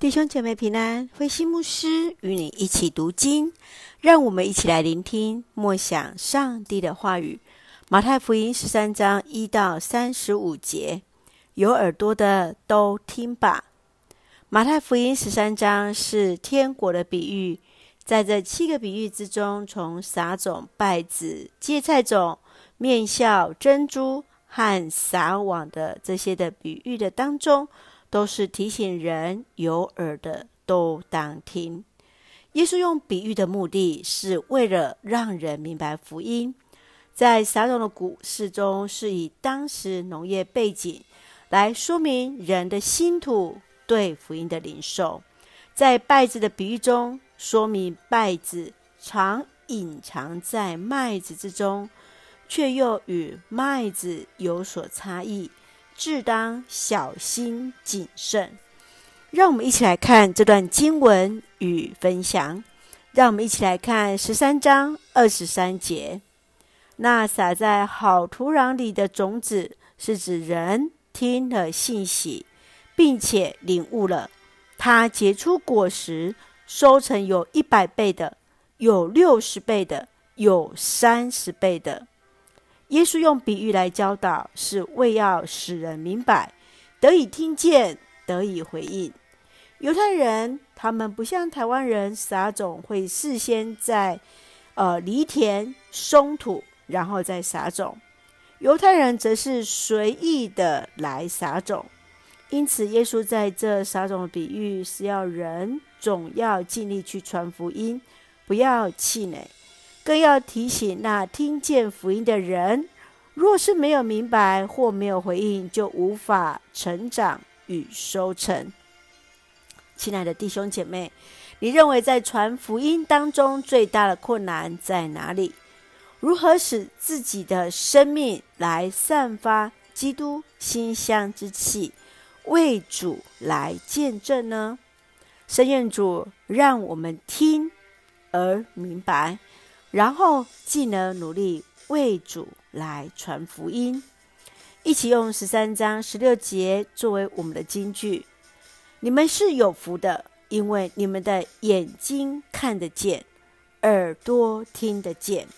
弟兄姐妹平安，慧馨牧师与你一起读经，让我们一起来聆听默想上帝的话语。马太福音十三章一到三十五节，有耳朵的都听吧。马太福音十三章是天国的比喻，在这七个比喻之中，从撒种、稗子、芥菜种、面酵、珍珠和撒网的这些的比喻的当中。都是提醒人有耳的都当听。耶稣用比喻的目的是为了让人明白福音。在撒种的故事中，是以当时农业背景来说明人的心土对福音的领受。在稗子的比喻中，说明稗子常隐藏在麦子之中，却又与麦子有所差异。自当小心谨慎。让我们一起来看这段经文与分享。让我们一起来看十三章二十三节。那撒在好土壤里的种子，是指人听了信息，并且领悟了，它结出果实，收成有一百倍的，有六十倍的，有三十倍的。耶稣用比喻来教导，是为要使人明白，得以听见，得以回应。犹太人他们不像台湾人撒种会事先在呃犁田松土，然后再撒种。犹太人则是随意的来撒种，因此耶稣在这撒种的比喻是要人总要尽力去传福音，不要气馁。更要提醒那听见福音的人，若是没有明白或没有回应，就无法成长与收成。亲爱的弟兄姐妹，你认为在传福音当中最大的困难在哪里？如何使自己的生命来散发基督馨香之气，为主来见证呢？圣愿主让我们听而明白。然后，既能努力为主来传福音，一起用十三章十六节作为我们的金句。你们是有福的，因为你们的眼睛看得见，耳朵听得见。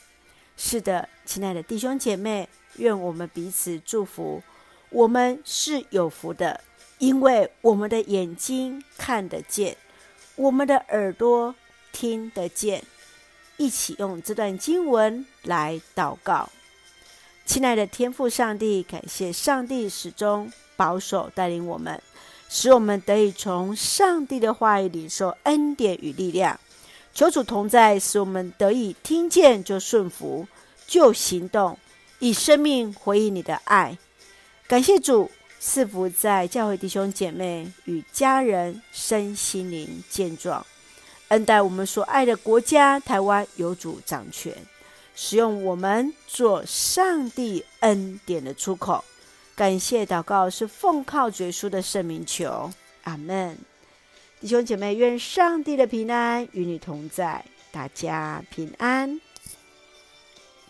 是的，亲爱的弟兄姐妹，愿我们彼此祝福。我们是有福的，因为我们的眼睛看得见，我们的耳朵听得见。一起用这段经文来祷告，亲爱的天父上帝，感谢上帝始终保守带领我们，使我们得以从上帝的话语里受恩典与力量。求主同在，使我们得以听见就顺服，就行动，以生命回应你的爱。感谢主赐福在教会弟兄姐妹与家人身心灵健壮。恩待我们所爱的国家台湾，有主掌权，使用我们做上帝恩典的出口。感谢祷告是奉靠主耶稣的圣名求，阿门。弟兄姐妹，愿上帝的平安与你同在，大家平安。